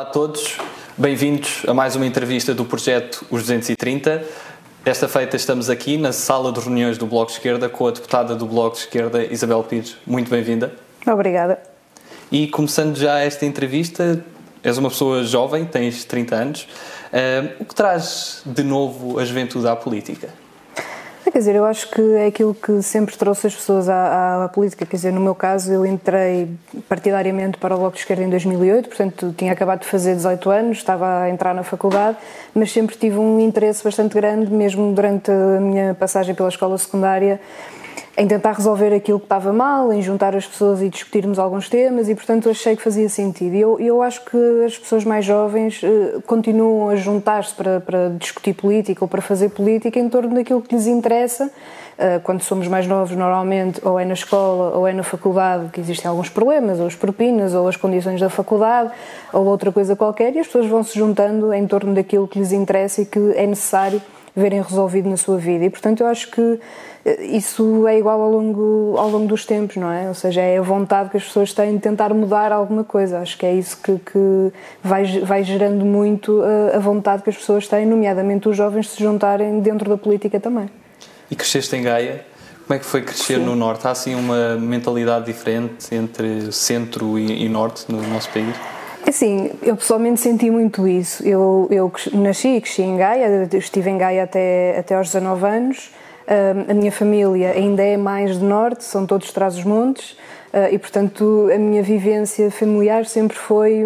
Olá a todos, bem-vindos a mais uma entrevista do projeto Os 230. Esta feita estamos aqui na sala de reuniões do Bloco de Esquerda com a deputada do Bloco de Esquerda, Isabel Pires. Muito bem-vinda. Obrigada. E começando já esta entrevista, és uma pessoa jovem, tens 30 anos. Uh, o que traz de novo a juventude à política? Quer dizer, eu acho que é aquilo que sempre trouxe as pessoas à, à, política. Quer dizer, no meu caso, eu entrei partidariamente para o Bloco de Esquerda em 2008, portanto, tinha acabado de fazer 18 anos, estava a entrar na faculdade, mas sempre tive um interesse bastante grande, mesmo durante a minha passagem pela escola secundária em tentar resolver aquilo que estava mal, em juntar as pessoas e discutirmos alguns temas e, portanto, achei que fazia sentido. E eu, eu acho que as pessoas mais jovens uh, continuam a juntar-se para, para discutir política ou para fazer política em torno daquilo que lhes interessa. Uh, quando somos mais novos, normalmente, ou é na escola ou é na faculdade que existem alguns problemas, ou as propinas, ou as condições da faculdade, ou outra coisa qualquer, e as pessoas vão se juntando em torno daquilo que lhes interessa e que é necessário verem resolvido na sua vida. E, portanto, eu acho que eh, isso é igual ao longo, ao longo dos tempos, não é? Ou seja, é a vontade que as pessoas têm de tentar mudar alguma coisa. Acho que é isso que, que vai, vai gerando muito a, eh, a vontade que as pessoas têm, nomeadamente os jovens, de se juntarem dentro da política também. E cresceste em Gaia? Como é que foi crescer Sim. no Norte? Há assim uma mentalidade diferente entre centro e, e Norte no nosso país? Assim, eu pessoalmente senti muito isso. Eu, eu nasci e cresci em Gaia, estive em Gaia até, até aos 19 anos. A minha família ainda é mais de norte, são todos Trás-os-Montes. Uh, e, portanto, a minha vivência familiar sempre foi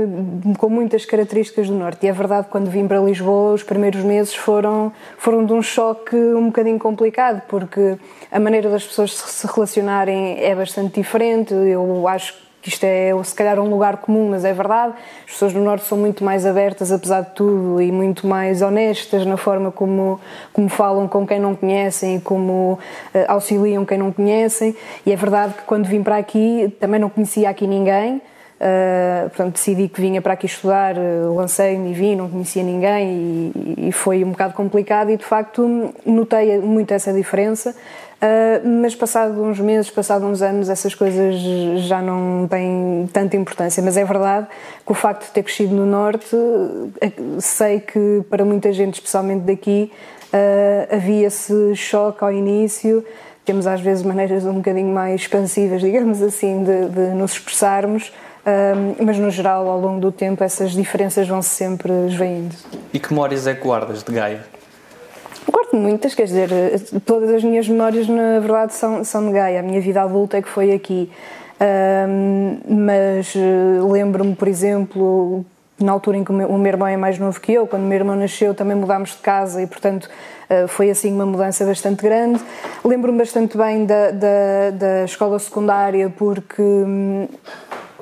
com muitas características do Norte. E é verdade, quando vim para Lisboa, os primeiros meses foram, foram de um choque um bocadinho complicado, porque a maneira das pessoas se relacionarem é bastante diferente. Eu acho que isto é se calhar um lugar comum, mas é verdade. As pessoas do Norte são muito mais abertas, apesar de tudo, e muito mais honestas na forma como, como falam com quem não conhecem e como uh, auxiliam quem não conhecem. E é verdade que quando vim para aqui também não conhecia aqui ninguém. Uh, portanto, decidi que vinha para aqui estudar, uh, lancei-me e vim, não conhecia ninguém e, e, foi um bocado complicado e de facto notei muito essa diferença. Uh, mas passado uns meses, passado uns anos, essas coisas já não têm tanta importância. Mas é verdade que o facto de ter crescido no Norte, sei que para muita gente, especialmente daqui, uh, havia esse choque ao início. Temos às vezes maneiras um bocadinho mais expansivas, digamos assim, de, de nos expressarmos. Uh, mas no geral, ao longo do tempo, essas diferenças vão -se sempre esvaindo. E que memórias é que guardas de Gaia? Guardo muitas, quer dizer, todas as minhas memórias na verdade são, são de Gaia. A minha vida adulta é que foi aqui. Um, mas eh, lembro-me, por exemplo, na altura em que o meu, o meu irmão é mais novo que eu, quando o meu irmão nasceu também mudámos de casa e, portanto, uh, foi assim uma mudança bastante grande. Lembro-me bastante bem da, da, da escola secundária porque. Hum,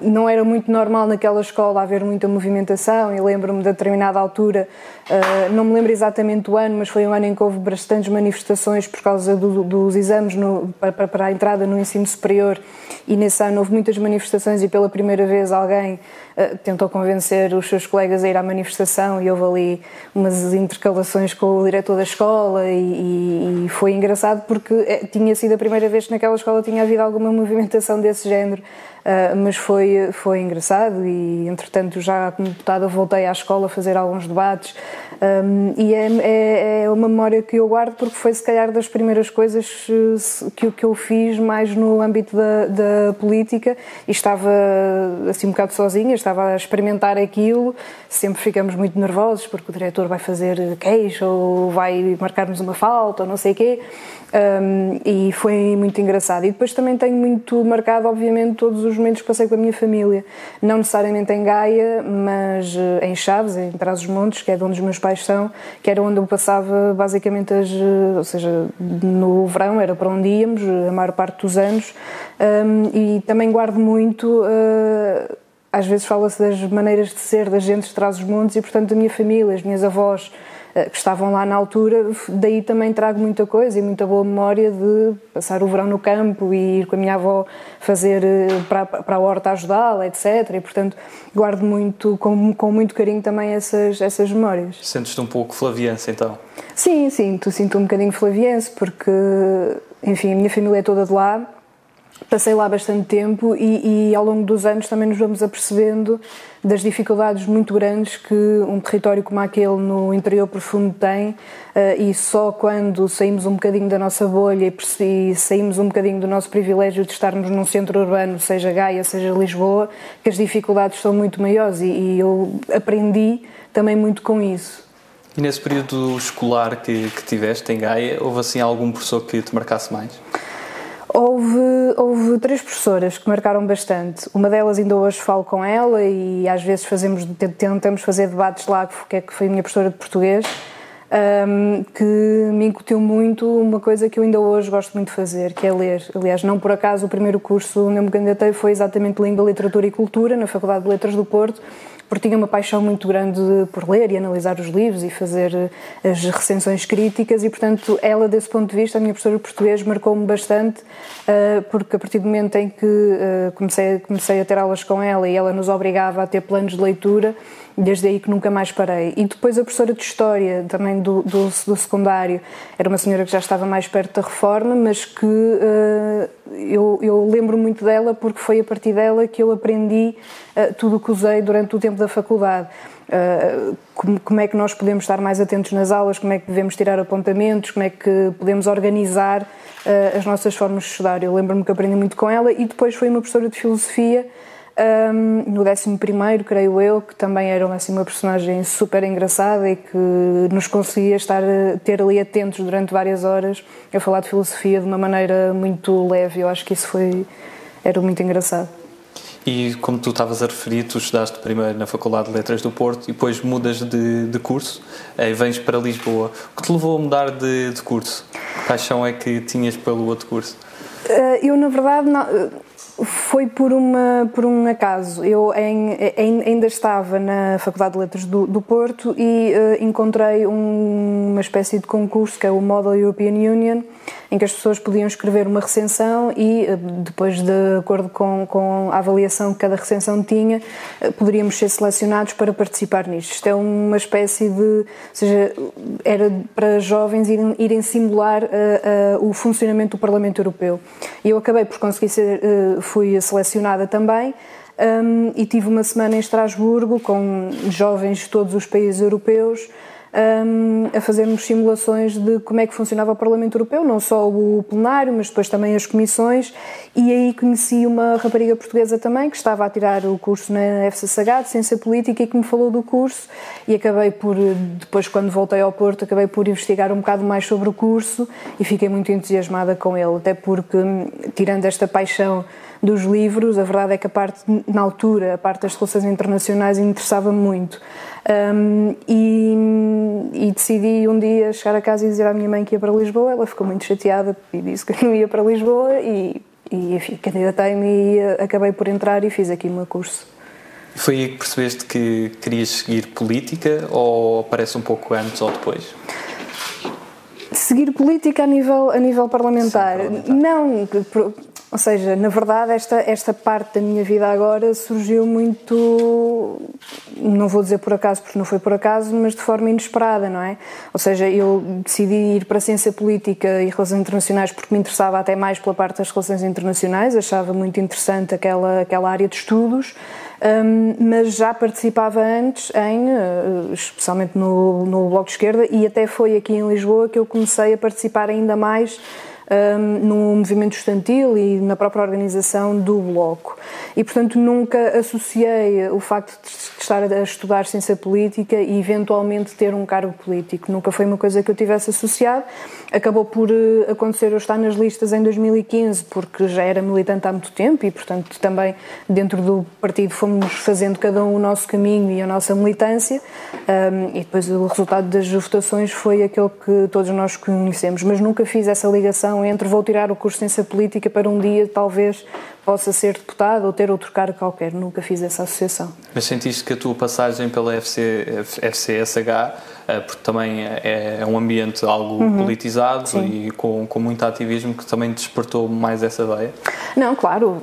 não era muito normal naquela escola haver muita movimentação e lembro-me de determinada altura, uh, não me lembro exatamente o ano, mas foi um ano em que houve bastantes manifestações por causa do, dos exames no, para, para, a entrada no ensino superior. E nesse ano houve muitas manifestações e pela primeira vez alguém uh, tentou convencer os seus colegas a ir à manifestação e houve ali umas intercalações com o diretor da escola e, e foi engraçado porque eh, tinha sido a primeira vez que naquela escola tinha havido alguma movimentação desse género Uh, mas foi, foi engraçado e, entretanto, já como deputada voltei à escola a fazer alguns debates um, e é, é, é, uma memória que eu guardo porque foi, se calhar, das primeiras coisas que, que eu fiz mais no âmbito da, da política e estava, assim, um bocado sozinha, estava a experimentar aquilo. Sempre ficamos muito nervosos porque o diretor vai fazer queixa ou vai marcar-nos uma falta ou não sei o quê. Um, e foi muito engraçado. E depois também tenho muito marcado, obviamente, todos os momentos que passei com a minha família. Não necessariamente em Gaia, mas uh, em Chaves, em Trás-os-Montes, que é de onde os meus pais são, que era onde eu passava basicamente as. Uh, ou seja, no verão era para onde íamos, a maior parte dos anos. Um, e também guardo muito. Uh, às vezes fala-se das maneiras de ser da gente de Trás-os-Montes e, portanto, da minha família, as minhas avós eh, que estavam lá na altura, daí também trago muita coisa e muita boa memória de passar o verão no campo e ir com a minha avó fazer eh, para, para a horta ajudá-la, etc. E, portanto, guardo muito, com, com muito carinho também essas, essas memórias. Sentes-te um pouco flaviense, então? Sim, sinto, sinto um bocadinho flaviense, porque, enfim, a minha família é toda de lá, passei lá bastante tempo e, e, ao longo dos anos também nos vamos apercebendo das dificuldades muito grandes que um território como aquele no interior profundo tem uh, e só quando saímos um bocadinho da nossa bolha e saímos um bocadinho do nosso privilégio de estarmos num centro urbano, seja Gaia, seja Lisboa, que as dificuldades são muito maiores e, e eu aprendi também muito com isso. E nesse período escolar que, que tiveste em Gaia, houve assim algum professor que te marcasse mais? Houve, houve três professoras que marcaram bastante. Uma delas ainda hoje falo com ela e às vezes fazemos, tentamos fazer debates lá, é, que foi a minha professora de português, um, que me incutiu muito uma coisa que eu ainda hoje gosto muito de fazer, que é ler. Aliás, não por acaso o primeiro curso onde eu me candidatei foi exatamente Língua, Literatura e Cultura, na Faculdade de Letras do Porto, porque tinha uma paixão muito grande por ler e analisar os livros e fazer eh, as recensões críticas e, portanto, ela, desse ponto de vista, a minha professora de português marcou-me bastante, eh, porque a partir do momento em que eh, comecei, comecei a ter aulas com ela e ela nos obrigava a ter planos de leitura, desde aí que nunca mais parei. E depois a professora de História, também do, do, do secundário, era uma senhora que já estava mais perto da reforma, mas que uh, eu, eu lembro muito dela porque foi a partir dela que eu aprendi uh, tudo o que usei durante o tempo da faculdade. Uh, como, como, é que nós podemos estar mais atentos nas aulas, como é que devemos tirar apontamentos, como é que podemos organizar as nossas formas de estudar. Eu lembro-me que aprendi muito com ela e depois foi uma professora de filosofia um, no 11, creio eu, que também era assim, uma personagem super engraçada e que nos conseguia estar ter ali atentos durante várias horas a falar de filosofia de uma maneira muito leve. Eu acho que isso foi era muito engraçado. E como tu estavas a referir, tu estudaste primeiro na Faculdade de Letras do Porto e depois mudas de, de curso e vens para Lisboa. O que te levou a mudar de, de curso? Que paixão é que tinhas pelo outro curso? Uh, eu, na verdade, não, foi por, uma, por um acaso. Eu em, em, ainda estava na Faculdade de Letras do, do Porto e uh, encontrei um, uma espécie de concurso que é o Model European Union, em que as pessoas podiam escrever uma recensão e, uh, depois de acordo com, com a avaliação que cada recensão tinha, uh, poderíamos ser selecionados para participar nisto. Isto é uma espécie de. Ou seja, era para jovens irem, irem simular o funcionamento do Parlamento Europeu. E eu acabei por conseguir ser fui selecionada também um, e tive uma semana em Estrasburgo com jovens de todos os países europeus um, a fazermos simulações de como é que funcionava o Parlamento Europeu, não só o plenário, mas depois também as comissões. E aí conheci uma rapariga portuguesa também que estava a tirar o curso na FCSH de Ciência Política e que me falou do curso. E acabei por, depois, quando voltei ao Porto, acabei por investigar um bocado mais sobre o curso e fiquei muito entusiasmada com ele, até porque, tirando esta paixão dos livros, a verdade é que a parte, na altura, a parte das relações internacionais interessava-me muito. Um, e, e, decidi um dia chegar a casa e dizer à minha mãe que ia para Lisboa. Ela ficou muito chateada e disse que não ia para Lisboa e, e enfim, candidatei-me e acabei por entrar e fiz aqui o meu curso. Foi aí que percebeste que querias seguir política ou aparece um pouco antes ou depois? Seguir política a nível, a nível parlamentar. Sim, parlamentar. Não, ou seja, na verdade, esta, esta parte da minha vida agora surgiu muito, não vou dizer por acaso, porque não foi por acaso, mas de forma inesperada, não é? Ou seja, eu decidi ir para a ciência política e relações internacionais porque me interessava até mais pela parte das relações internacionais, achava muito interessante aquela, aquela área de estudos. Um, mas já participava antes em, uh, especialmente no, no Bloco de Esquerda, e até foi aqui em Lisboa que eu comecei a participar ainda mais um, no movimento estudantil e na própria organização do Bloco. E, portanto, nunca associei o facto de estar a estudar ciência política e eventualmente ter um cargo político. Nunca foi uma coisa que eu tivesse associado. Acabou por eh, acontecer eu estar nas listas em 2015, porque já era militante há muito tempo e, portanto, também dentro do partido fomos fazendo cada um o nosso caminho e a nossa militância. Um, e depois o resultado das votações foi aquele que todos nós conhecemos. Mas nunca fiz essa ligação entre vou tirar o curso de Ciência Política para um dia talvez possa ser deputado ou ter outro cargo qualquer. Nunca fiz essa associação. Mas sentiste que a tua passagem pela FC, FCSH, eh, porque também é, é um ambiente algo uhum. politizado Sim. e com, com muito ativismo, que também despertou mais essa ideia? Não, claro.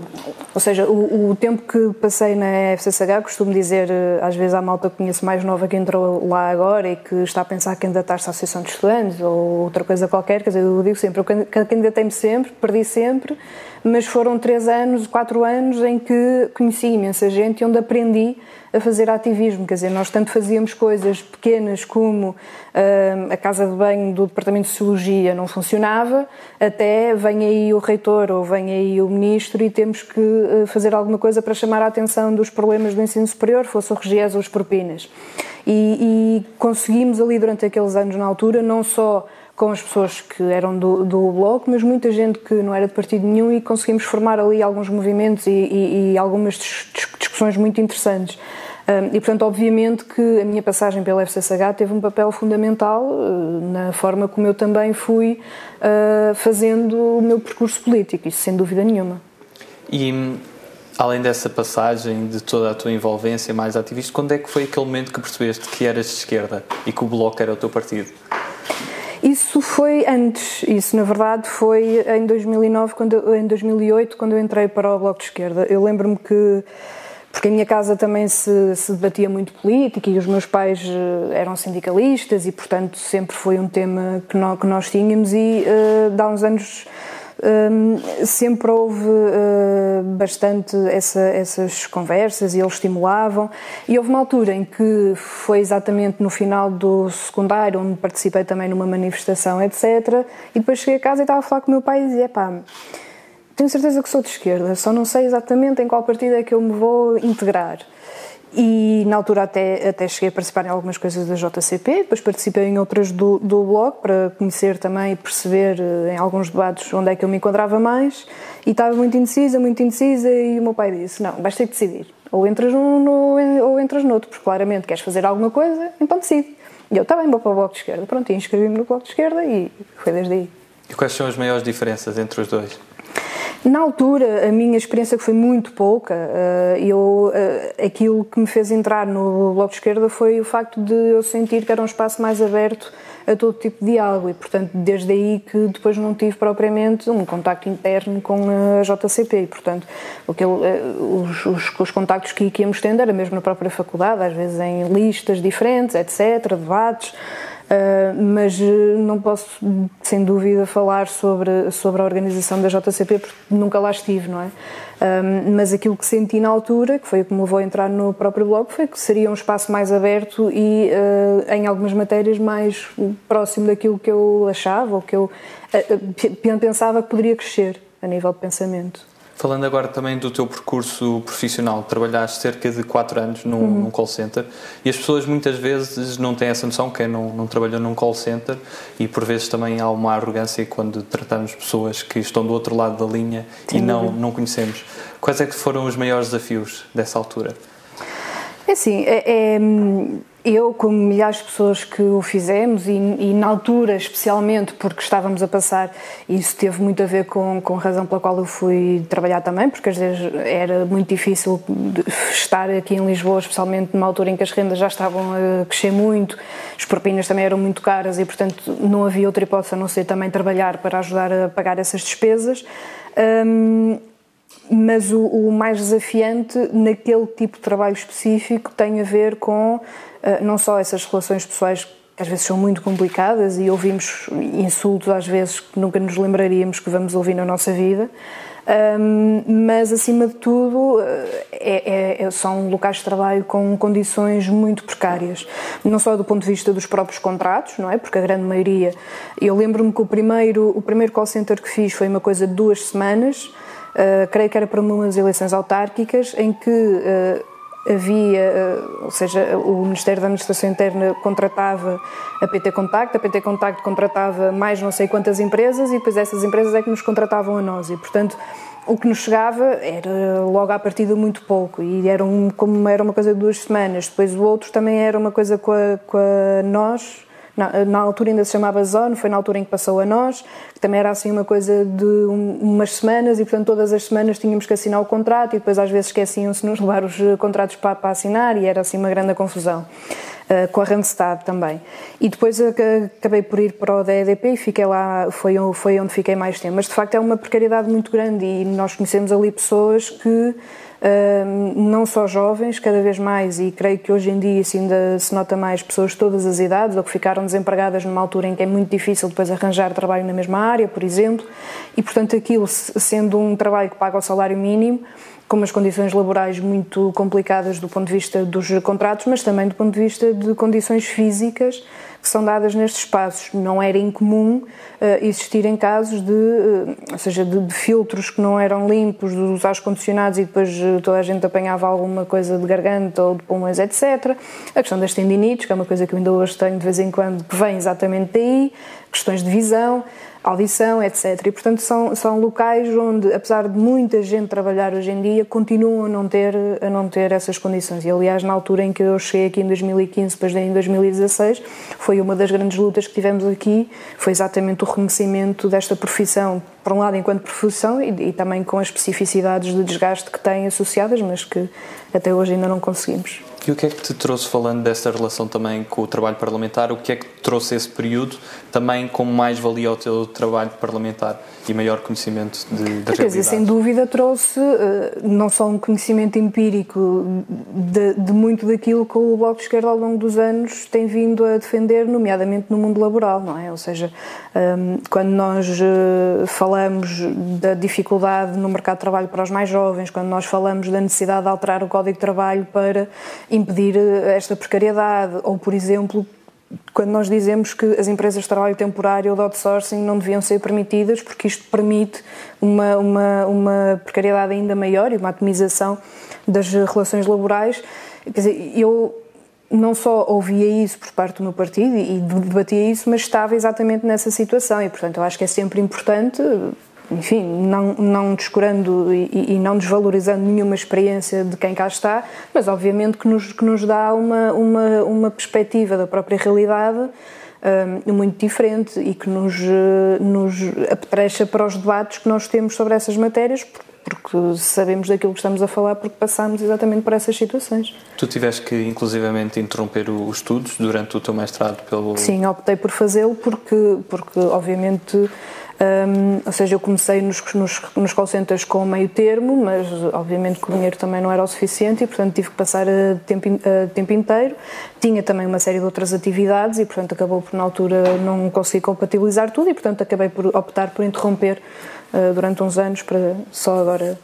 Ou seja, o, o tempo que passei na FCSH, costumo dizer, eh, às vezes à malta que conheço mais nova que entrou lá agora e que está a pensar candidatar-se à Associação de Estudantes ou outra coisa qualquer, quer dizer, eu digo sempre, eu candidatei-me sempre, perdi sempre, mas foram três anos, quatro anos em que conheci imensa gente e onde aprendi a fazer ativismo. Quer dizer, nós tanto fazíamos coisas pequenas como uh, a casa de banho do Departamento de Sociologia não funcionava, até vem aí o reitor ou vem aí o ministro e temos que uh, fazer alguma coisa para chamar a atenção dos problemas do ensino superior, fosse o regies ou as propinas. E, e conseguimos ali durante aqueles anos na altura não só com as pessoas que eram do, do Bloco, mas muita gente que não era de partido nenhum e conseguimos formar ali alguns movimentos e, e, e algumas discussões muito interessantes. E, portanto, obviamente que a minha passagem pela FCSH teve um papel fundamental uh, na forma como eu também fui uh, fazendo o meu percurso político, isso sem dúvida nenhuma. E, além dessa passagem, de toda a tua envolvência mais ativista, quando é que foi aquele momento que percebeste que eras de esquerda e que o Bloco era o teu partido? Isso foi antes, isso na verdade foi em 2009, quando, em 2008, quando eu entrei para o Bloco de Esquerda. Eu lembro-me que porque a minha casa também se, se, debatia muito política e os meus pais eh, eram sindicalistas e, portanto, sempre foi um tema que nós, que nós tínhamos e uh, há uns anos sempre houve uh, bastante essa, essas conversas e eles estimulavam. E houve uma altura em que foi exatamente no final do secundário, onde participei também numa manifestação, etc. E depois cheguei a casa e estava a falar com o meu pai e dizia: pá tenho certeza que sou de esquerda, só não sei exatamente em qual partido é que eu me vou integrar. E na altura até, até cheguei a participar em algumas coisas da JCP, depois participei em outras do, do blog para conhecer também e perceber eh, em alguns debates onde é que eu me encontrava mais. E estava muito indecisa, muito indecisa, e o meu pai disse: Não, vais ter que decidir. Ou entras num no, ou entras noutro, porque claramente queres fazer alguma coisa, então decide. E eu, está bem, vou para o Bloco de Esquerda. Pronto, inscrevi-me no Bloco de Esquerda e foi desde aí. E quais são as maiores diferenças entre os dois? Na altura, a minha experiência que foi muito pouca, eh, eu, eh, aquilo que me fez entrar no Bloco de Esquerda foi o facto de eu sentir que era um espaço mais aberto a todo tipo de diálogo e, portanto, desde aí que depois não tive propriamente um contacto interno com a JCP e, portanto, aquele, eh, os, os, os contactos que, que íamos tendo era mesmo na própria faculdade, às vezes em listas diferentes, etc., debates, Uh, mas eh, não posso, sem dúvida, falar sobre, sobre a organização da JCP porque nunca lá estive, não é? Uh, mas aquilo que senti na altura, que foi o que me levou a entrar no próprio blog, foi que seria um espaço mais aberto e, uh, em algumas matérias, mais próximo daquilo que eu achava ou que eu pensava que poderia crescer a nível de pensamento. Falando agora também do teu percurso profissional, trabalhaste cerca de 4 anos num, uhum. num, call center e as pessoas muitas vezes não têm essa noção, quem não, não trabalhou num call center e por vezes também há uma arrogância quando tratamos pessoas que estão do outro lado da linha Sim, e não, não conhecemos. Quais é que foram os maiores desafios dessa altura? É assim, é, é eu, como milhares de pessoas que o fizemos, e, e, na altura, especialmente porque estávamos a passar, isso teve muito a ver com, com a razão pela qual eu fui trabalhar também, porque às vezes era muito difícil estar aqui em Lisboa, especialmente numa altura em que as rendas já estavam a crescer muito, as propinas também eram muito caras e, portanto, não havia outra hipótese a não ser também trabalhar para ajudar a pagar essas despesas. Um, mas o, o, mais desafiante naquele tipo de trabalho específico tem a ver com uh, não só essas relações pessoais que às vezes são muito complicadas e ouvimos insultos às vezes que nunca nos lembraríamos que vamos ouvir na nossa vida, um, mas acima de tudo eh, é, é, são locais de trabalho com condições muito precárias, não só do ponto de vista dos próprios contratos, não é? Porque a grande maioria, eu lembro-me que o primeiro, o primeiro call center que fiz foi uma coisa de duas semanas Uh, creio que era para umas eleições autárquicas em que uh, havia, uh, ou seja, o Ministério da Administração Interna contratava a PT Contacto, a PT Contacto contratava mais não sei quantas empresas e depois essas empresas é que nos contratavam a nós e, portanto, o que nos chegava era logo à partida muito pouco e era um, como era uma coisa de duas semanas. Depois o outro também era uma coisa com a, com a nós, na, na, altura ainda se chamava Zone, foi na altura em que passou a nós, que também era assim uma coisa de um, umas semanas e portanto todas as semanas tínhamos que assinar o contrato e depois às vezes esqueciam-se nos levar os contratos para, para assinar e era assim uma grande confusão. Uh, com a Randstad também. E depois acabei por ir para o DEDP e fiquei lá, foi, foi onde fiquei mais tempo. Mas de facto é uma precariedade muito grande e nós conhecemos ali pessoas que não só jovens, cada vez mais, e creio que hoje em dia ainda se nota mais pessoas de todas as idades ou que ficaram desempregadas numa altura em que é muito difícil depois arranjar trabalho na mesma área, por exemplo, e portanto aquilo sendo um trabalho que paga o salário mínimo, com umas condições laborais muito complicadas do ponto de vista dos contratos, mas também do ponto de vista de condições físicas que são dadas nestes espaços. Não era incomum uh, existirem casos de, uh, ou seja, de, de, filtros que não eram limpos, dos ar condicionados e depois uh, toda a gente apanhava alguma coisa de garganta ou de pulmões, etc. A questão das tendinites, que é uma coisa que eu ainda hoje tenho de vez em quando, que vem exatamente daí, questões de visão audição, etc. E, portanto, são, são locais onde, apesar de muita gente trabalhar hoje em dia, continuam a não ter, a não ter essas condições. E, aliás, na altura em que eu cheguei aqui em 2015, depois em 2016, foi uma das grandes lutas que tivemos aqui, foi exatamente o reconhecimento desta profissão, por um lado, enquanto profissão e, e também com as especificidades de desgaste que têm associadas, mas que até hoje ainda não conseguimos. E o que é que te trouxe, falando dessa relação também com o trabalho parlamentar, o que é que te trouxe esse período também como mais valia ao teu trabalho parlamentar e maior conhecimento de, da Quer dizer, sem dúvida trouxe uh, não só um conhecimento empírico de, de, muito daquilo que o Bloco de Esquerda ao longo dos anos tem vindo a defender, nomeadamente no mundo laboral, não é? Ou seja, ehm, quando nós uh, falamos da dificuldade no mercado de trabalho para os mais jovens, quando nós falamos da necessidade de alterar o Código de Trabalho para impedir eh, esta precariedade, ou, por exemplo, quando nós dizemos que as empresas de trabalho temporário ou de outsourcing não deviam ser permitidas, porque isto permite uma, uma, uma precariedade ainda maior e uma atomização das relações laborais. Quer dizer, eu não só ouvia isso por parte do meu partido e debatia isso, mas estava exatamente nessa situação e, portanto, eu acho que é sempre importante enfim, não, não descurando e, e, não desvalorizando nenhuma experiência de quem cá está, mas obviamente que nos, que nos dá uma, uma, uma perspectiva da própria realidade um, muito diferente e que nos, nos apetrecha para os debates que nós temos sobre essas matérias, porque sabemos daquilo que estamos a falar, porque passamos exatamente por essas situações. Tu tiveste que, inclusivamente, interromper os estudos durante o teu mestrado pelo... Sim, optei por fazê-lo porque, porque obviamente um, ou seja, eu comecei nos, nos, nos call centers com meio termo, mas obviamente que o dinheiro também não era o suficiente e, portanto, tive que passar a tempo, a tempo inteiro. Tinha também uma série de outras atividades e, portanto, acabou por, na altura, não conseguir compatibilizar tudo e, portanto, acabei por optar por interromper uh, durante uns anos para só agora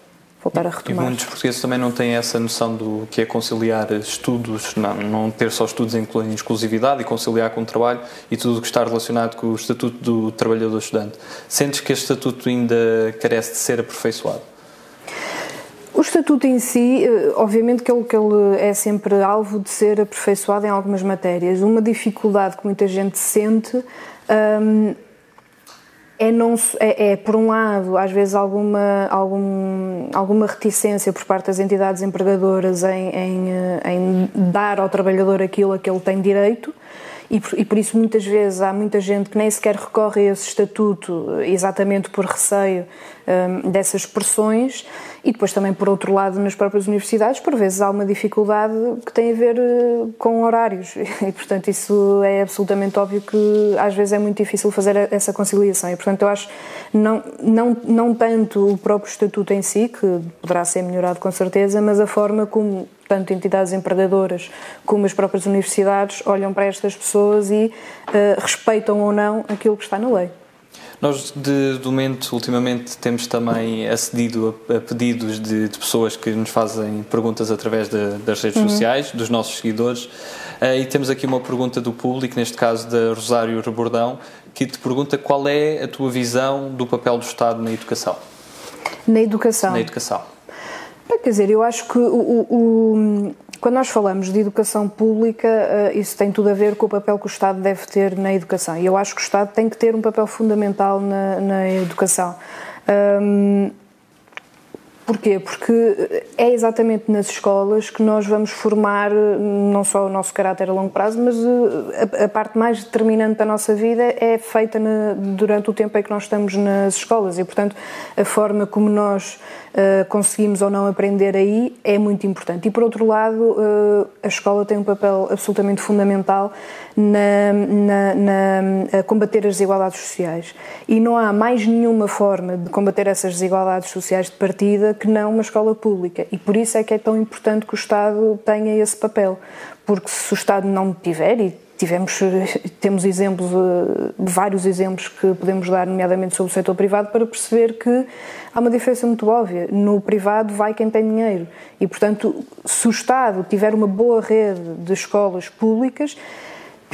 voltar a retomar. E muitos portugueses também não têm essa noção do que é conciliar estudos, não, não ter só estudos em exclusividade e conciliar com o trabalho e tudo o que está relacionado com o Estatuto do Trabalhador Estudante. Sentes que este Estatuto ainda carece de ser aperfeiçoado? O estatuto em si, eh, obviamente que ele, que ele é sempre alvo de ser aperfeiçoado em algumas matérias. Uma dificuldade que muita gente sente um, é, não, é, é, por um lado, às vezes alguma, algum, alguma reticência por parte das entidades empregadoras em, em, eh, em dar ao trabalhador aquilo a que ele tem direito, e por, e por, isso muitas vezes há muita gente que nem sequer recorre a esse estatuto exatamente por receio um, dessas pressões. E depois também por outro lado nas próprias universidades por vezes há uma dificuldade que tem a ver uh, com horários. E portanto isso é absolutamente óbvio que às vezes é muito difícil fazer essa conciliação. E portanto eu acho não, não, não tanto o próprio estatuto em si que poderá ser melhorado com certeza mas a forma como tanto entidades empregadoras como as próprias universidades olham para estas pessoas e uh, respeitam ou não aquilo que está na lei. Nós, de, de momento, ultimamente, temos também acedido a, a pedidos de, de, pessoas que nos fazem perguntas através de, das redes uhum. sociais, dos nossos seguidores. Uh, e temos aqui uma pergunta do público, neste caso da Rosário Rebordão, que te pergunta qual é a tua visão do papel do Estado na educação. Na educação? Na educação. Quer dizer, eu acho que o, o, quando nós falamos de educação pública, eh, isso tem tudo a ver com o papel que o Estado deve ter na educação. E eu acho que o Estado tem que ter um papel fundamental na, na educação. Porquê? Porque é exatamente nas escolas que nós vamos formar não só o nosso caráter a longo prazo, mas a, a parte mais determinante da nossa vida é feita na, durante o tempo em que nós estamos nas escolas e, portanto, a forma como nós uh, conseguimos ou não aprender aí é muito importante. E, por outro lado, uh, a escola tem um papel absolutamente fundamental na, na, na, a combater as desigualdades sociais. E não há mais nenhuma forma de combater essas desigualdades sociais de partida que não uma escola pública. E por isso é que é tão importante que o Estado tenha esse papel. Porque se o Estado não tiver, e tivemos, temos exemplos, eh, vários exemplos que podemos dar, nomeadamente sobre o setor privado, para perceber que há uma diferença muito óbvia. No privado vai quem tem dinheiro. E, portanto, se o Estado tiver uma boa rede de escolas públicas,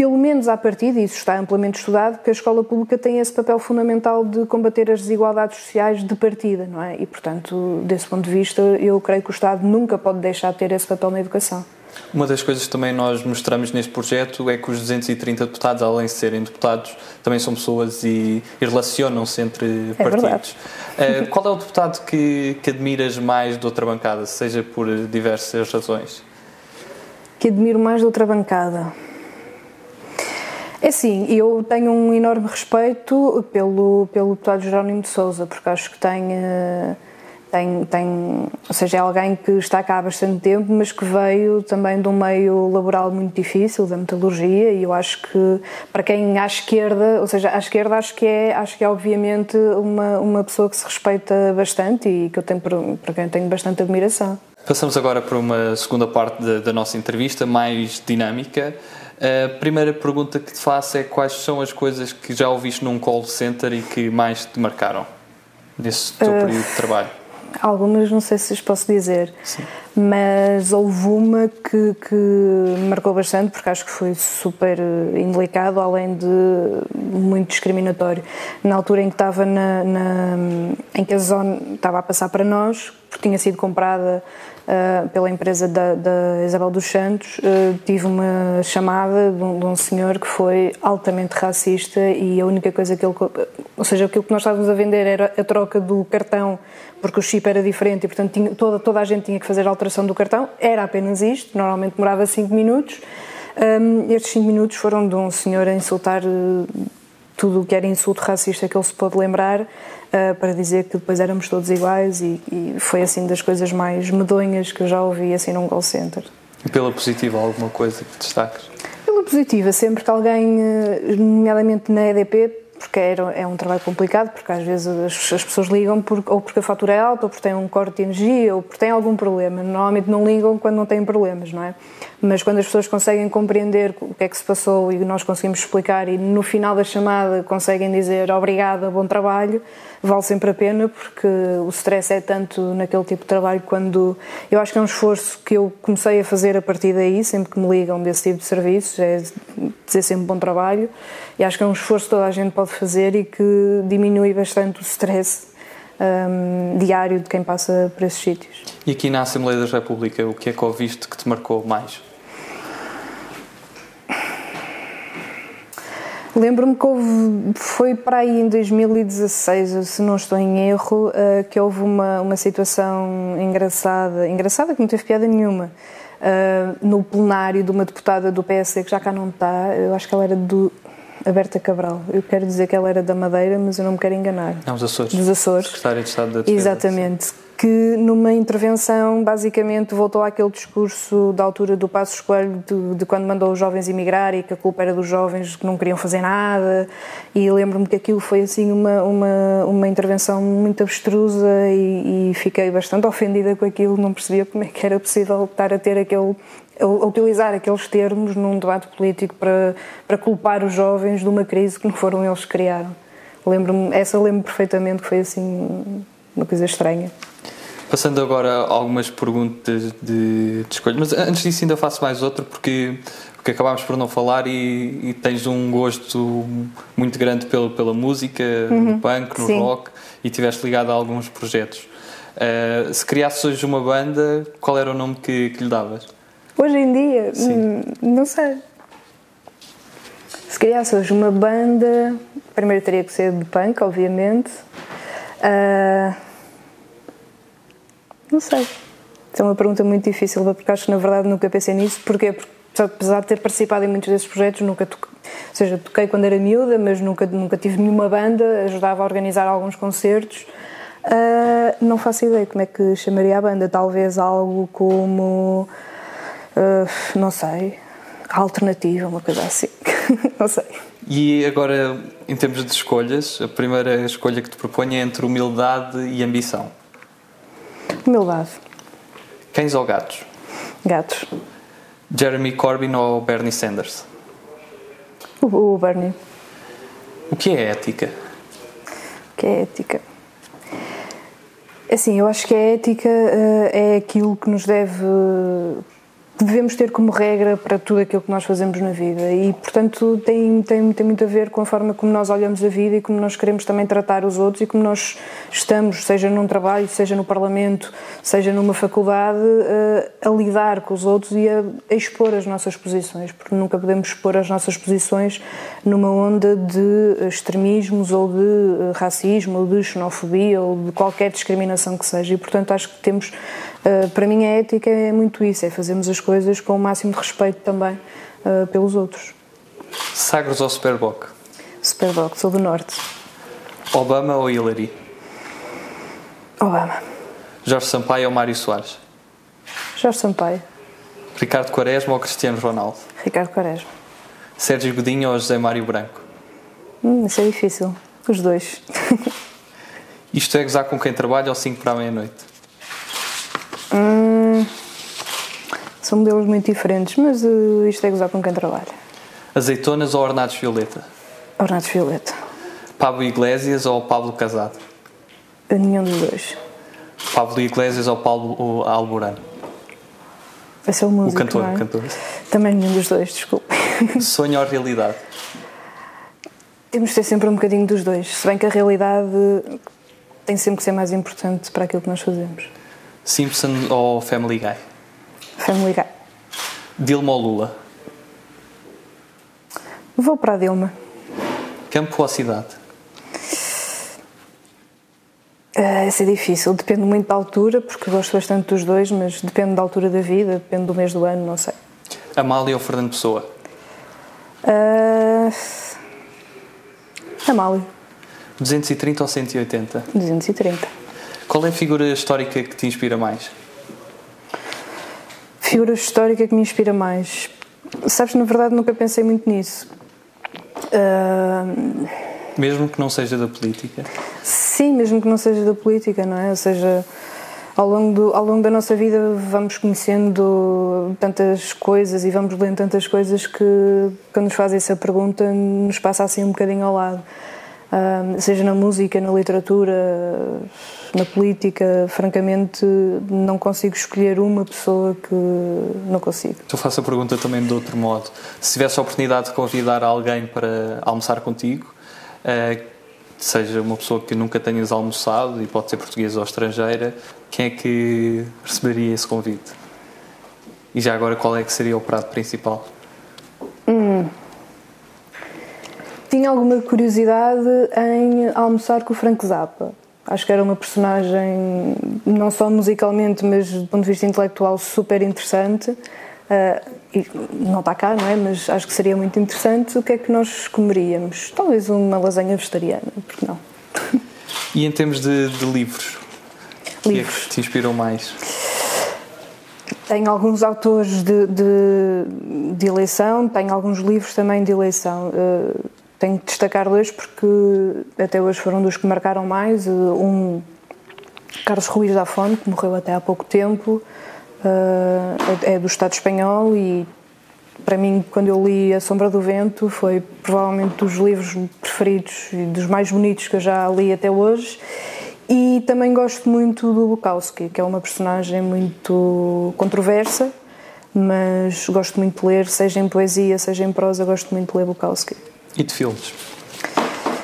pelo menos à partida, e isso está amplamente estudado, que a escola pública tem esse papel fundamental de combater as desigualdades sociais de partida, não é? E, portanto, desse ponto de vista, eu creio que o Estado nunca pode deixar de ter esse papel na educação. Uma das coisas que também nós mostramos neste projeto é que os 230 deputados, além de serem deputados, também são pessoas e, e relacionam-se entre é partidos. Uh, qual é o deputado que, que admiras mais de outra bancada, seja por diversas razões? Que admiro mais de outra bancada? É sim, eu tenho um enorme respeito pelo, pelo deputado Jerónimo de Souza, porque acho que tem, eh, tem, tem, ou seja, é alguém que está cá há bastante tempo, mas que veio também de um meio laboral muito difícil, da metalurgia, e eu acho que para quem à esquerda, ou seja, à esquerda acho que é, acho que é obviamente uma, uma pessoa que se respeita bastante e que eu tenho, para quem tenho bastante admiração. Passamos agora para uma segunda parte da, da nossa entrevista, mais dinâmica. A primeira pergunta que te faço é quais são as coisas que já ouviste num call center e que mais te marcaram nesse teu uh, período de trabalho? Algumas não sei se lhes posso dizer, Sim. mas houve uma que, que marcou bastante porque acho que foi super indelicado, além de muito discriminatório. Na altura em que estava na, na em que a zona estava a passar para nós, porque tinha sido comprada uh, pela empresa da, da, Isabel dos Santos, uh, tive uma chamada de um, de um, senhor que foi altamente racista e a única coisa que ele. Ou seja, aquilo que nós estávamos a vender era a troca do cartão, porque o chip era diferente e, portanto, tinha, toda, toda a gente tinha que fazer a alteração do cartão. Era apenas isto, normalmente demorava 5 minutos. Um, estes 5 minutos foram de um senhor a insultar uh, tudo o que era insulto racista que ele se pôde lembrar uh, para dizer que depois éramos todos iguais e, e, foi assim das coisas mais medonhas que eu já ouvi assim num call center. E pela positiva, alguma coisa que destaques? Pela positiva, sempre que alguém, eh, nomeadamente na EDP, porque é um trabalho complicado, porque às vezes as, as, pessoas ligam por, ou porque a fatura é alta, ou porque têm um corte de energia, ou porque têm algum problema. Normalmente não ligam quando não têm problemas, não é? Mas quando as pessoas conseguem compreender o que é que se passou e nós conseguimos explicar e no final da chamada conseguem dizer obrigada, bom trabalho, vale sempre a pena porque o stress é tanto naquele tipo de trabalho quando eu acho que é um esforço que eu comecei a fazer a partir daí, sempre que me ligam desse tipo de serviços, é dizer sempre bom trabalho e acho que é um esforço que toda a gente pode fazer e que diminui bastante o stress um, diário de quem passa por esses sítios. E aqui na Assembleia da República, o que é que ouviste que te marcou mais? Lembro-me que houve, foi para aí em 2016, se não estou em erro, uh, que houve uma, uma situação engraçada, engraçada que não teve piada nenhuma, uh, no plenário de uma deputada do PSD que já cá não está, eu acho que ela era do a Berta Cabral. Eu quero dizer que ela era da Madeira, mas eu não me quero enganar. Não, os Açores. Dos Açores. Secretária de Estado da Defesa. Exatamente que numa intervenção basicamente voltou àquele discurso da altura do Passo Escolho de, de, quando mandou os jovens emigrar e que a culpa era dos jovens que não queriam fazer nada e lembro-me que aquilo foi assim uma, uma, uma intervenção muito abstrusa e, e, fiquei bastante ofendida com aquilo, não percebia como é que era possível estar a ter aquele a utilizar aqueles termos num debate político para, para culpar os jovens de uma crise que não foram eles que criaram. Lembro-me, essa lembro perfeitamente que foi assim uma coisa estranha. Passando agora a algumas perguntas de, de escolha, mas antes disso ainda faço mais outra porque, porque acabámos por não falar e, e tens um gosto muito grande pela, pela música, uhum. no punk, no Sim. rock e estiveste ligado a alguns projetos. Uh, se criasses hoje uma banda, qual era o nome que, que lhe davas? Hoje em dia? Hum, não sei. Se criasse hoje uma banda, primeiro teria que ser de punk, obviamente. Uh, não sei. É uma pergunta muito difícil, porque acho que na verdade nunca pensei nisso. Porquê? Porque apesar de ter participado em muitos desses projetos, nunca toquei, ou seja, toquei quando era miúda, mas nunca, nunca tive nenhuma banda, ajudava a organizar alguns concertos. Uh, não faço ideia como é que chamaria a banda, talvez algo como, uh, não sei, alternativa, uma coisa assim, não sei. E agora, em termos de escolhas, a primeira escolha que te proponho é entre humildade e ambição. Humildade. Cães ou gatos? Gatos. Jeremy Corbyn ou Bernie Sanders? O, o Bernie. O que é ética? O que é ética? Assim, eu acho que a ética uh, é aquilo que nos deve devemos ter como regra para tudo aquilo que nós fazemos na vida. E, portanto, tem, tem, tem muito a ver com a forma como nós olhamos a vida e como nós queremos também tratar os outros e como nós estamos, seja num trabalho, seja no Parlamento, seja numa faculdade, a, a lidar com os outros e a, a, expor as nossas posições, porque nunca podemos expor as nossas posições numa onda de extremismos ou de eh, racismo ou de xenofobia ou de qualquer discriminação que seja. E, portanto, acho que temos Uh, para mim, a ética é muito isso: é fazermos as coisas com o máximo de respeito também uh, pelos outros. Sagres ou Superboc? Superboc, sou do Norte. Obama ou Hillary? Obama. Jorge Sampaio ou Mário Soares? Jorge Sampaio. Ricardo Quaresma ou Cristiano Ronaldo? Ricardo Quaresma. Sérgio Godinho ou José Mário Branco? Hum, isso é difícil. Os dois. Isto é gozar com quem trabalha ou 5 para a meia-noite? São modelos muito diferentes, mas uh, isto é gozar com quem trabalha. Azeitonas ou ornados violeta? Ornados violeta. Pablo Iglesias ou Pablo Casado? Nenhum dos dois. Pablo Iglesias ou Paulo Alborano? Esse é o músico, O cantor, é? o cantor. Também nenhum dos dois, desculpe. Sonho ou realidade? Temos de ter sempre um bocadinho dos dois, se bem que a realidade tem sempre que ser mais importante para aquilo que nós fazemos. Simpson ou Family Guy? Family Guy. Dilma ou Lula? Vou para a Dilma. Campo ou cidade? Uh, essa é difícil, depende muito da altura, porque gosto bastante dos dois, mas depende da altura da vida, depende do mês do ano, não sei. Amália ou Fernando Pessoa? Uh, Amália. 230 ou 180? 230. Qual é a figura histórica que te inspira mais? Figura histórica que me inspira mais? Sabes, na verdade nunca pensei muito nisso. Uh, Mesmo que não seja da política? sim, mesmo que não seja da política, não é? Ou seja, ao longo, do, ao longo da nossa vida vamos conhecendo tantas coisas e vamos lendo tantas coisas que quando nos fazem essa pergunta nos passa assim um bocadinho ao lado. Seja na música, na literatura, na política, francamente não consigo escolher uma pessoa que não consigo. Eu faço a pergunta também de outro modo. Se tivesse a oportunidade de convidar alguém para almoçar contigo, uh, seja uma pessoa que nunca tenhas almoçado e pode ser portuguesa ou estrangeira, quem é que receberia esse convite? E já agora qual é que seria o prato principal? Hum. Tinha alguma curiosidade em almoçar com o Frank Zappa. Acho que era uma personagem, não só musicalmente, mas do ponto de vista intelectual, super interessante. Uh, e não está cá, não é? Mas acho que seria muito interessante. O que é que nós comeríamos? Talvez uma lasanha vegetariana, porque não? E em termos de, de livros? O que é que te inspiram mais? Tenho alguns autores de, de, de, eleição, tenho alguns livros também de eleição. Uh, tenho que destacar dois porque até hoje foram dos que marcaram mais. Um, Carlos Ruiz da Fonte, que morreu até há pouco tempo, é do Estado espanhol e para mim, quando eu li A Sombra do Vento, foi provavelmente dos livros preferidos e dos mais bonitos que eu já li até hoje. E também gosto muito do Bukowski, que é uma personagem muito controversa, mas gosto muito de ler, seja em poesia, seja em prosa, gosto muito de ler Bukowski. E de filmes?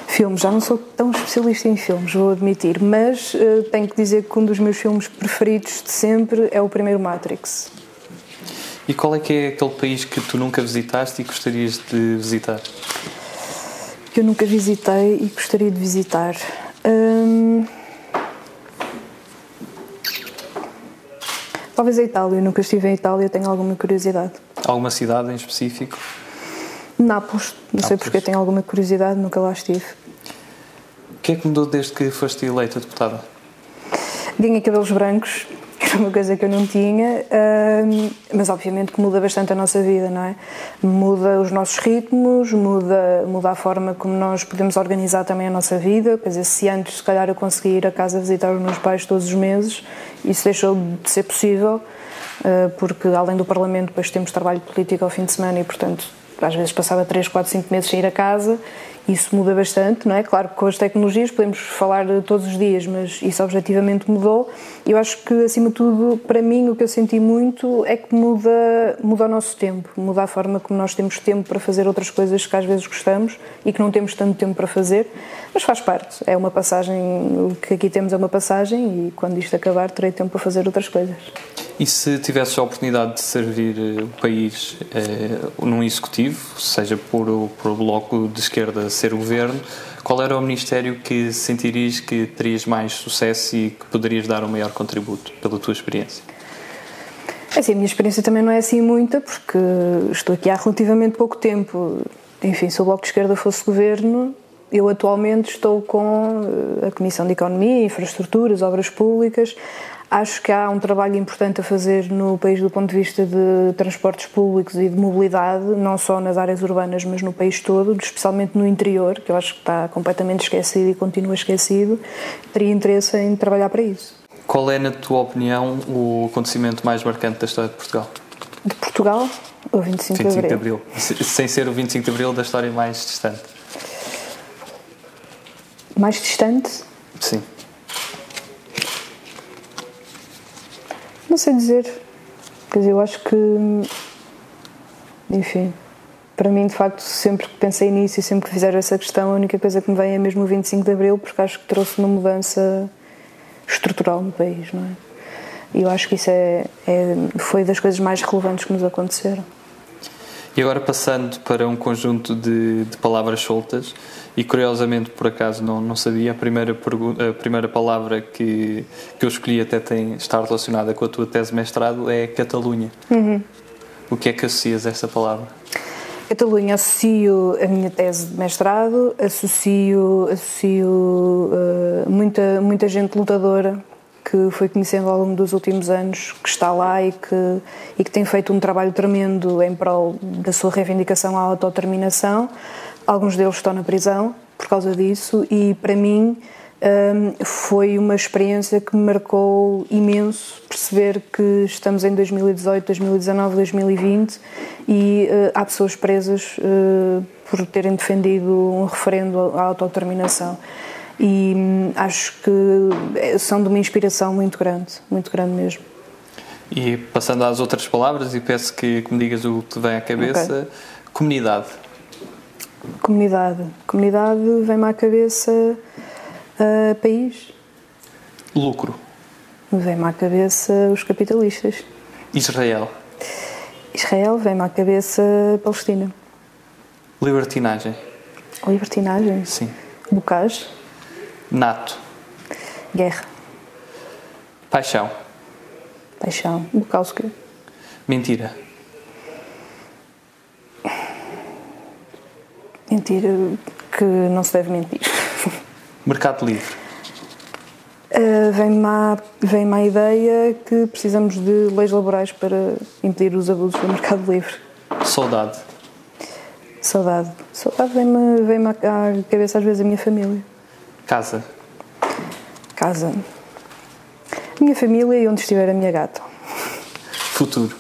Filmes, já não sou tão especialista em filmes, vou admitir, mas uh, tenho que dizer que um dos meus filmes preferidos de sempre é o primeiro Matrix. E qual é que é aquele país que tu nunca visitaste e gostarias de visitar? Que eu nunca visitei e gostaria de visitar. Hum... Talvez a Itália, nunca estive em Itália, tenho alguma curiosidade. Alguma cidade em específico? Nápoles, não sei porque tenho alguma curiosidade, nunca lá estive. O que é que mudou desde que foste eleita deputada? Tinha cabelos brancos, que era uma coisa que eu não tinha, mas obviamente que muda bastante a nossa vida, não é? Muda os nossos ritmos, muda, muda a forma como nós podemos organizar também a nossa vida. Quer dizer, se antes, se calhar, eu conseguia ir a casa visitar os meus pais todos os meses, isso deixou de ser possível, ah, porque além do Parlamento, depois temos trabalho político ao fim de semana e, portanto, às vezes passava 3, 4, 5 meses sem ir a casa isso muda bastante, não é? Claro que com as tecnologias podemos falar todos os dias, mas isso objetivamente mudou. Eu acho que, acima de tudo, para mim, o que eu senti muito é que muda, muda o nosso tempo, muda a forma como nós temos tempo para fazer outras coisas que às vezes gostamos e que não temos tanto tempo para fazer, mas faz parte. É uma passagem, o que aqui temos é uma passagem e quando isto acabar terei tempo para fazer outras coisas. E se tivesse a oportunidade de servir eh, o país eh, num executivo, seja por, por o bloco de esquerda ser o governo, qual era o ministério que sentirias que terias mais sucesso e que poderias dar um maior contributo, pela tua experiência? É assim, a minha experiência também não é assim muita, porque estou aqui há relativamente pouco tempo. Enfim, se o Bloco de Esquerda fosse governo, eu atualmente estou com eh, a Comissão de Economia, Infraestruturas, Obras Públicas. Acho que há um trabalho importante a fazer no país do ponto de vista de transportes públicos e de mobilidade, não só nas áreas urbanas, mas no país todo, especialmente no interior, que eu acho que está completamente esquecido e continua esquecido. Teria interesse em trabalhar para isso. Qual é, na tua opinião, o acontecimento mais marcante da história de Portugal? De Portugal? O 25, 25 de Abril. De Abril. Sem ser o 25 de Abril da história mais distante. Mais distante? Sim. Não sei dizer. Quer dizer, eu acho que. Enfim. Para mim, de facto, sempre que pensei nisso e sempre que fizeram essa questão, a única coisa que me vem é mesmo o 25 de Abril, porque acho que trouxe uma mudança estrutural no país, não é? E eu acho que isso é, é, foi das coisas mais relevantes que nos aconteceram. E agora passando para um conjunto de, de, palavras soltas, e curiosamente por acaso não, não sabia, a primeira, a primeira palavra que, que eu escolhi até tem, estar relacionada com a tua tese de mestrado é Catalunha. Uhum. O que é que associas a esta palavra? Catalunha associo a minha tese de mestrado, associo, associo uh, muita, muita gente lutadora que foi conhecendo ao longo dos últimos anos, que está lá e que, e que tem feito um trabalho tremendo em prol da sua reivindicação à autodeterminação. Alguns deles estão na prisão por causa disso e, para mim, um, foi uma experiência que me marcou imenso perceber que estamos em 2018, 2019, 2020 e uh, há pessoas presas uh, por terem defendido um referendo à autodeterminação e hum, acho que são de uma inspiração muito grande, muito grande mesmo. E passando às outras palavras, e peço que, que me digas o que vem à cabeça: okay. comunidade. Comunidade. Comunidade vem-me à cabeça uh, país. Lucro. Vem-me à cabeça os capitalistas. Israel. Israel vem-me à cabeça Palestina. Libertinagem. Libertinagem? Sim. Bocage. Nato. Guerra. Paixão. Paixão. Bukowski. Mentira. Mentira que não se deve mentir. Mercado Livre. Uh, Vem-me à, vem à ideia que precisamos de leis laborais para impedir os abusos do mercado livre. Saudade. Saudade. Saudade vem-me vem à cabeça às vezes a minha família. Casa. Casa. Minha família e onde estiver a minha gata. Futuro.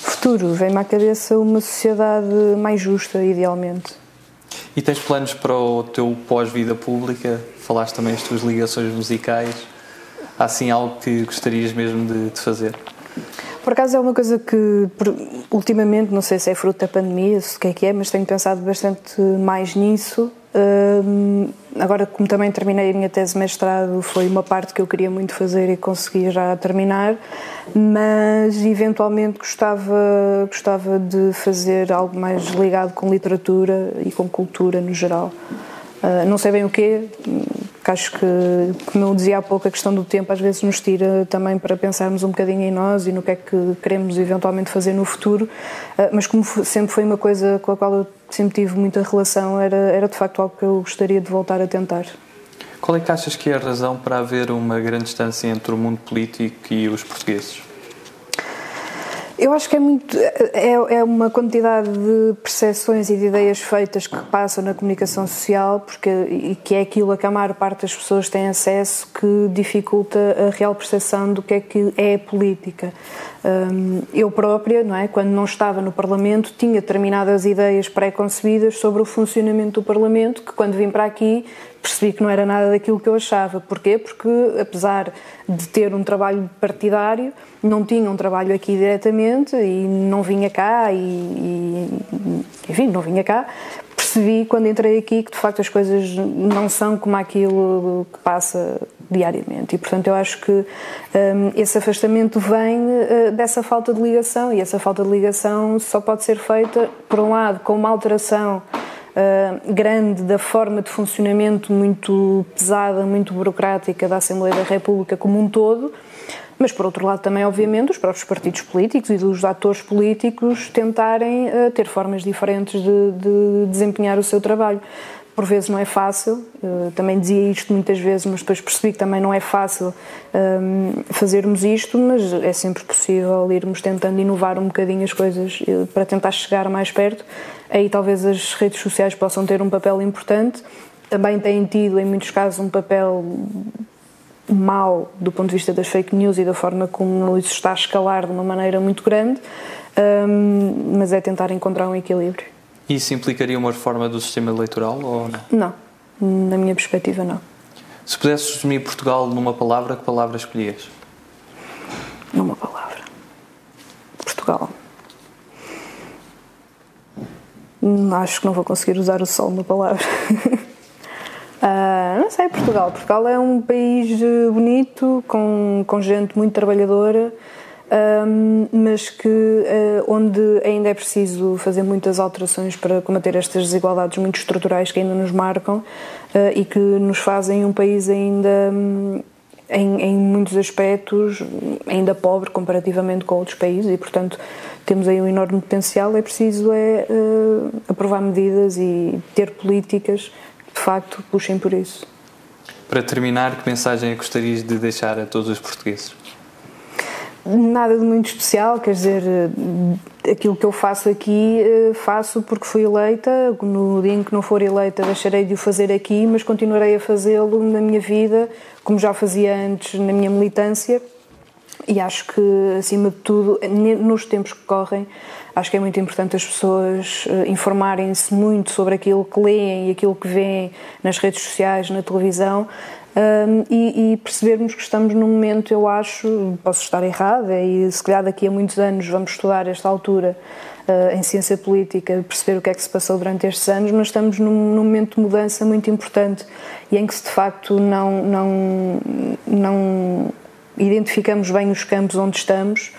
Futuro. Vem-me à cabeça uma sociedade mais justa, idealmente. E tens planos para o teu pós-vida pública? Falaste também as tuas ligações musicais. Há assim algo que gostarias mesmo de, de fazer? Por acaso é uma coisa que ultimamente, não sei se é fruto da pandemia, se o que é que é, mas tenho pensado bastante mais nisso agora, como também terminei a minha tese de mestrado, foi uma parte que eu queria muito fazer e consegui já terminar, mas eventualmente gostava, gostava de fazer algo mais ligado com literatura e com cultura no geral. Uh, não sei bem o quê, porque acho que, como eu dizia há pouco, a questão do tempo às vezes nos tira também para pensarmos um bocadinho em nós e no que é que queremos eventualmente fazer no futuro, uh, mas como sempre foi uma coisa com a qual eu sempre tive muita relação, era, era de facto algo que eu gostaria de voltar a tentar. Qual é que achas que é a razão para haver uma grande distância entre o mundo político e os portugueses? Eu acho que é muito. É, é uma quantidade de percepções e de ideias feitas que passam na comunicação social, porque e que é aquilo a que a maior parte das pessoas tem acesso que dificulta a real percepção do que é que é política. Hum, eu própria, não é, quando não estava no Parlamento, tinha determinadas ideias pré-concebidas sobre o funcionamento do Parlamento, que quando vim para aqui percebi que não era nada daquilo que eu achava. Porquê? Porque, apesar de ter um trabalho partidário, não tinha um trabalho aqui diretamente e não vinha cá e, e enfim, não vinha cá. Percebi quando entrei aqui que de facto as coisas não são como aquilo que passa diariamente e portanto eu acho que um, esse afastamento vem uh, dessa falta de ligação e essa falta de ligação só pode ser feita por um lado com uma alteração uh, grande da forma de funcionamento muito pesada, muito burocrática da Assembleia da República como um todo, mas por outro lado também, obviamente, os próprios partidos políticos e dos atores políticos tentarem uh, ter formas diferentes de, de desempenhar o seu trabalho por vezes não é fácil, também dizia isto muitas vezes, mas depois percebi que também não é fácil um, fazermos isto, mas é sempre possível irmos tentando inovar um bocadinho as coisas eh, para tentar chegar mais perto. Aí talvez as redes sociais possam ter um papel importante, também têm tido em muitos casos um papel mau do ponto de vista das fake news e da forma como isso está a escalar de uma maneira muito grande, um, mas é tentar encontrar um equilíbrio. Isso implicaria uma reforma do sistema eleitoral ou não? Não, na minha perspectiva, não. Se pudesses resumir Portugal numa palavra, que palavra escolhias? Numa palavra. Portugal. Acho que não vou conseguir usar o sol na palavra. uh, não sei, Portugal. Portugal é um país bonito, com, com gente muito trabalhadora um, mas que uh, onde ainda é preciso fazer muitas alterações para combater estas desigualdades muito estruturais que ainda nos marcam uh, e que nos fazem um país ainda um, em, em, muitos aspectos ainda pobre comparativamente com outros países e portanto temos aí um enorme potencial. É preciso é uh, aprovar medidas e ter políticas que de facto puxem por isso. Para terminar que mensagem é gostarias de deixar a todos os portugueses Nada de muito especial, quer dizer, aquilo que eu faço aqui, eh, faço porque fui eleita. No dia em que não for eleita, deixarei de o fazer aqui, mas continuarei a fazê-lo na minha vida, como já fazia antes na minha militância. E acho que, acima de tudo, nos tempos que correm, acho que é muito importante as pessoas eh, informarem-se muito sobre aquilo que leem e aquilo que veem nas redes sociais, na televisão, um, e, e, percebermos que estamos num momento, eu acho, posso estar errada, e se calhar daqui a muitos anos vamos estudar esta altura uh, em ciência política, perceber o que é que se passou durante estes anos, mas estamos num, num, momento de mudança muito importante e em que se de facto não, não, não identificamos bem os campos onde estamos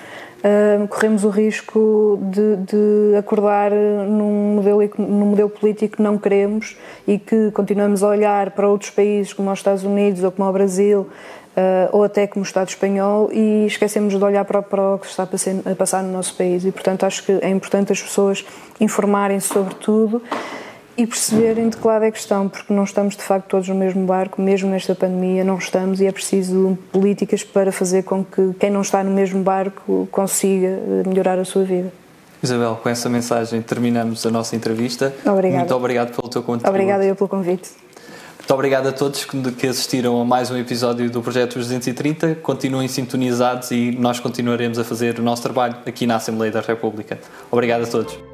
corremos o risco de, de, acordar num modelo, num modelo político que não queremos e que continuamos a olhar para outros países como os Estados Unidos ou como o Brasil uh, ou até como o Estado espanhol e esquecemos de olhar para, para o que está a passar no nosso país. E portanto acho que é importante as pessoas informarem-se sobre tudo e perceberem de que lado é que estão, porque não estamos de facto todos no mesmo barco, mesmo nesta pandemia não estamos e é preciso políticas para fazer com que quem não está no mesmo barco consiga eh, melhorar a sua vida. Isabel, com essa mensagem terminamos a nossa entrevista. Obrigada. Muito obrigado pelo teu contributo. Obrigada eu pelo convite. Muito obrigado a todos que assistiram a mais um episódio do Projeto 230. Continuem sintonizados e nós continuaremos a fazer o nosso trabalho aqui na Assembleia da República. Obrigado a todos.